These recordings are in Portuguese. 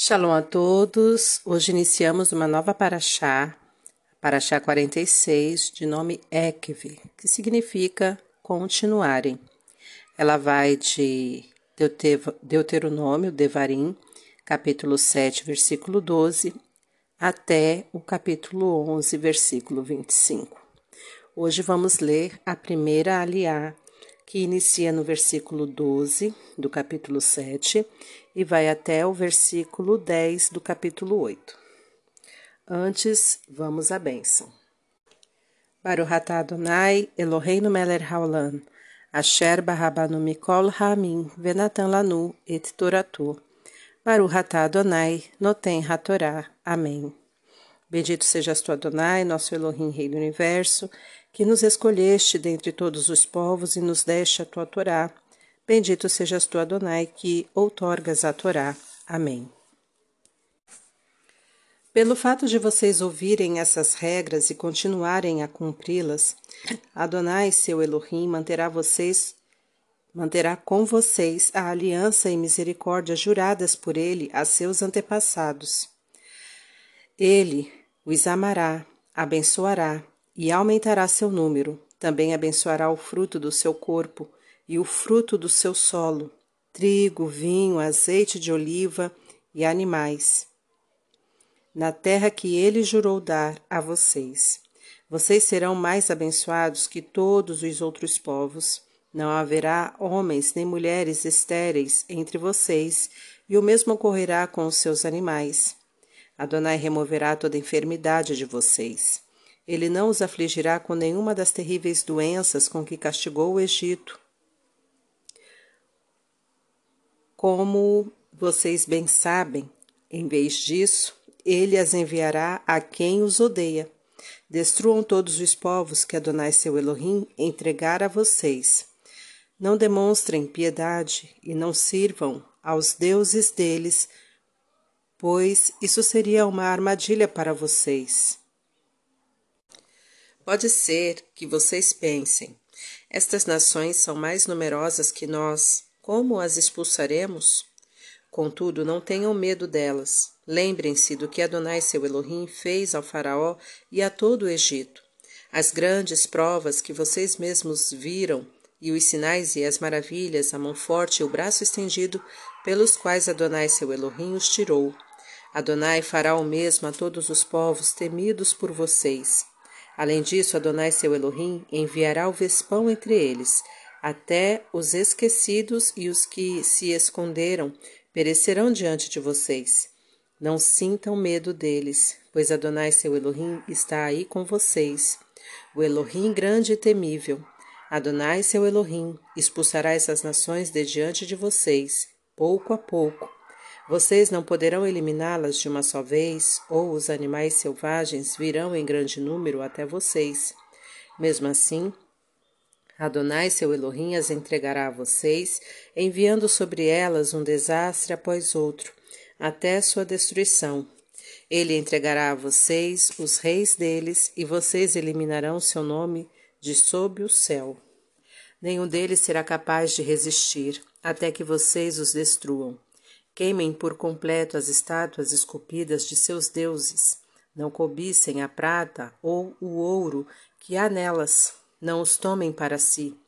Shalom a todos. Hoje iniciamos uma nova paraxá, paraxá 46, de nome Ekve, que significa continuarem. Ela vai de Deuteronômio, Devarim, capítulo 7, versículo 12, até o capítulo 11, versículo 25. Hoje vamos ler a primeira aliá, que inicia no versículo 12 do capítulo 7 e vai até o versículo 10 do capítulo 8. Antes, vamos à bênção. Baruch atah Adonai, Eloheinu melech haolam, asher barabanu mikol ha'amim, venatan lanu et toratu. Baruch atah Adonai, noten hatorá. Amém. Bendito sejas tu, Adonai, nosso Elohim, Rei do Universo, que nos escolheste dentre todos os povos e nos deste a tua Torá. Bendito sejas tu, Adonai, que outorgas a Torá. Amém. Pelo fato de vocês ouvirem essas regras e continuarem a cumpri-las, Adonai, seu Elohim, manterá vocês manterá com vocês a aliança e misericórdia juradas por ele a seus antepassados. Ele os amará, abençoará e aumentará seu número. Também abençoará o fruto do seu corpo e o fruto do seu solo, trigo, vinho, azeite de oliva e animais. Na terra que ele jurou dar a vocês. Vocês serão mais abençoados que todos os outros povos. Não haverá homens nem mulheres estéreis entre vocês, e o mesmo ocorrerá com os seus animais. Adonai removerá toda enfermidade de vocês. Ele não os afligirá com nenhuma das terríveis doenças com que castigou o Egito. Como vocês bem sabem, em vez disso, ele as enviará a quem os odeia. Destruam todos os povos que Adonai seu Elohim entregar a vocês. Não demonstrem piedade e não sirvam aos deuses deles pois isso seria uma armadilha para vocês. Pode ser que vocês pensem: estas nações são mais numerosas que nós, como as expulsaremos? Contudo, não tenham medo delas. Lembrem-se do que Adonai seu Elohim fez ao Faraó e a todo o Egito. As grandes provas que vocês mesmos viram, e os sinais e as maravilhas, a mão forte e o braço estendido, pelos quais Adonai seu Elohim os tirou. Adonai fará o mesmo a todos os povos temidos por vocês. Além disso, Adonai seu Elohim enviará o vespão entre eles, até os esquecidos e os que se esconderam perecerão diante de vocês. Não sintam medo deles, pois Adonai seu Elohim está aí com vocês. O Elohim grande e temível. Adonai seu Elohim expulsará essas nações de diante de vocês, pouco a pouco, vocês não poderão eliminá-las de uma só vez, ou os animais selvagens virão em grande número até vocês. Mesmo assim, Adonai, seu Elohim, as entregará a vocês, enviando sobre elas um desastre após outro, até sua destruição. Ele entregará a vocês os reis deles, e vocês eliminarão seu nome de sob o céu. Nenhum deles será capaz de resistir, até que vocês os destruam. Queimem por completo as estátuas esculpidas de seus deuses. Não cobicem a prata ou o ouro que há nelas. Não os tomem para si.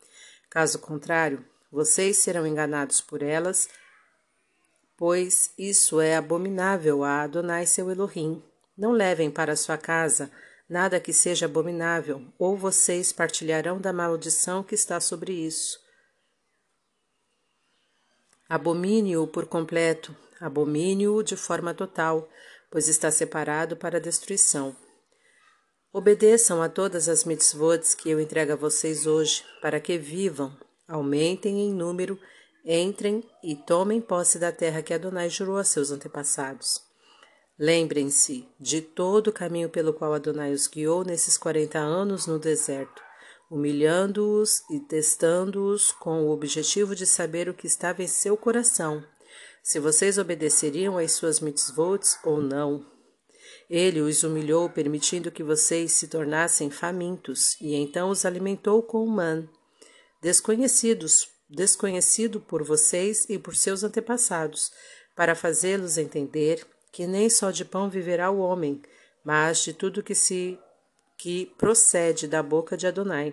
Caso contrário, vocês serão enganados por elas, pois isso é abominável a Adonai seu Elohim. Não levem para sua casa nada que seja abominável, ou vocês partilharão da maldição que está sobre isso. Abomine-o por completo, abomine-o de forma total, pois está separado para a destruição. Obedeçam a todas as mitzvot que eu entrego a vocês hoje, para que vivam, aumentem em número, entrem e tomem posse da terra que Adonai jurou a seus antepassados. Lembrem-se de todo o caminho pelo qual Adonai os guiou nesses quarenta anos no deserto humilhando-os e testando-os com o objetivo de saber o que estava em seu coração, se vocês obedeceriam às suas mitzvot ou não. Ele os humilhou, permitindo que vocês se tornassem famintos, e então os alimentou com o man, desconhecidos, desconhecido por vocês e por seus antepassados, para fazê-los entender que nem só de pão viverá o homem, mas de tudo que se que procede da boca de Adonai.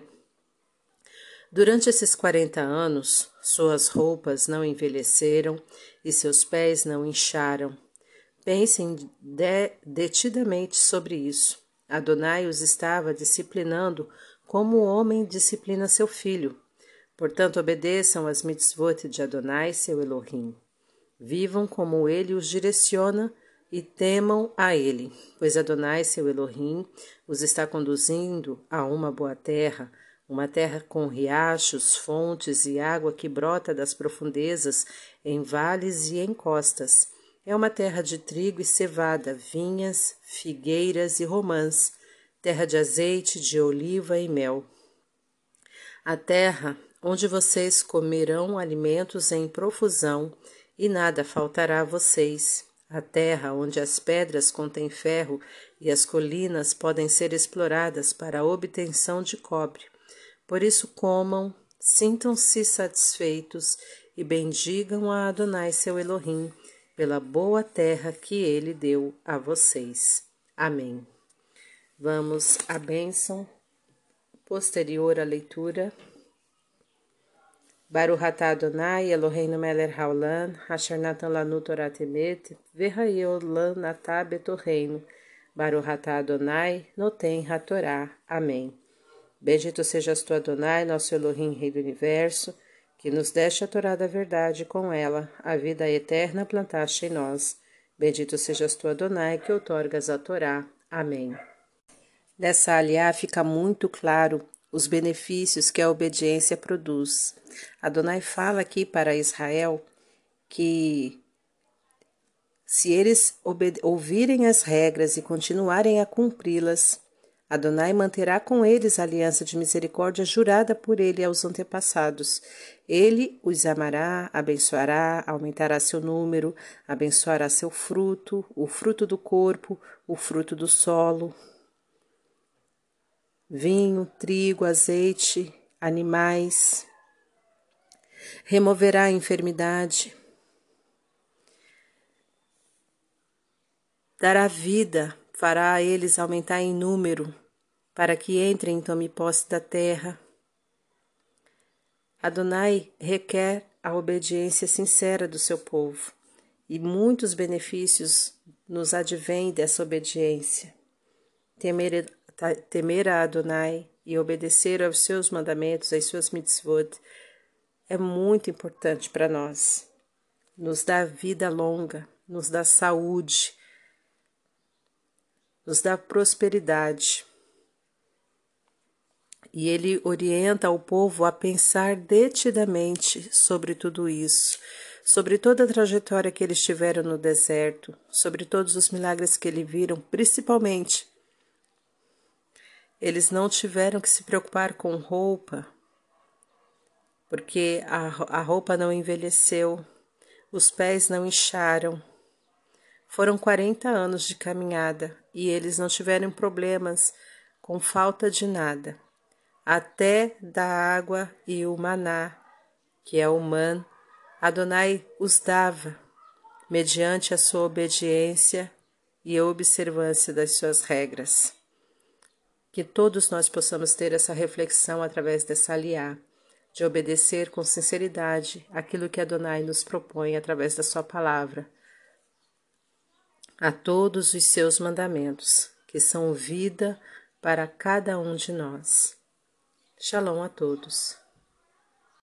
Durante esses quarenta anos, suas roupas não envelheceram e seus pés não incharam. Pensem de, detidamente sobre isso. Adonai os estava disciplinando como o homem disciplina seu filho. Portanto, obedeçam às mitzvot de Adonai, seu Elohim. Vivam como ele os direciona e temam a ele, pois Adonai, seu Elohim, os está conduzindo a uma boa terra, uma terra com riachos, fontes e água que brota das profundezas, em vales e em costas. É uma terra de trigo e cevada, vinhas, figueiras e romãs, terra de azeite, de oliva e mel. A terra onde vocês comerão alimentos em profusão, e nada faltará a vocês. A terra onde as pedras contêm ferro e as colinas podem ser exploradas para a obtenção de cobre. Por isso comam, sintam-se satisfeitos e bendigam a Adonai seu Elohim pela boa terra que ele deu a vocês. Amém. Vamos à bênção posterior à leitura. Baruch atah Adonai Eloheinu melech haolam, asher natan lanu Torah temet, v'hayeu lan atah betorreino. Baruch atah Adonai, noten hatorá. Amém. Bendito sejas tu, Adonai, nosso Elohim, Rei do Universo, que nos deste a Torá da verdade, com ela a vida eterna plantaste em nós. Bendito sejas tu, Adonai, que outorgas a Torá. Amém. Nessa aliá fica muito claro os benefícios que a obediência produz. Adonai fala aqui para Israel que se eles ouvirem as regras e continuarem a cumpri-las, Adonai manterá com eles a aliança de misericórdia jurada por ele aos antepassados. Ele os amará, abençoará, aumentará seu número, abençoará seu fruto, o fruto do corpo, o fruto do solo, vinho, trigo, azeite, animais. Removerá a enfermidade. Dará vida fará a eles aumentar em número, para que entrem e tomem posse da terra. Adonai requer a obediência sincera do seu povo, e muitos benefícios nos advêm dessa obediência. Temer, temer a Adonai e obedecer aos seus mandamentos, às suas mitzvot, é muito importante para nós. Nos dá vida longa, nos dá saúde, nos dá prosperidade. E ele orienta o povo a pensar detidamente sobre tudo isso, sobre toda a trajetória que eles tiveram no deserto, sobre todos os milagres que eles viram, principalmente. Eles não tiveram que se preocupar com roupa, porque a, a roupa não envelheceu, os pés não incharam, foram 40 anos de caminhada e eles não tiveram problemas com falta de nada, até da água e o maná, que é o man, Adonai os dava, mediante a sua obediência e a observância das suas regras. Que todos nós possamos ter essa reflexão através dessa aliá, de obedecer com sinceridade aquilo que Adonai nos propõe através da sua palavra a todos os seus mandamentos, que são vida para cada um de nós. Shalom a todos.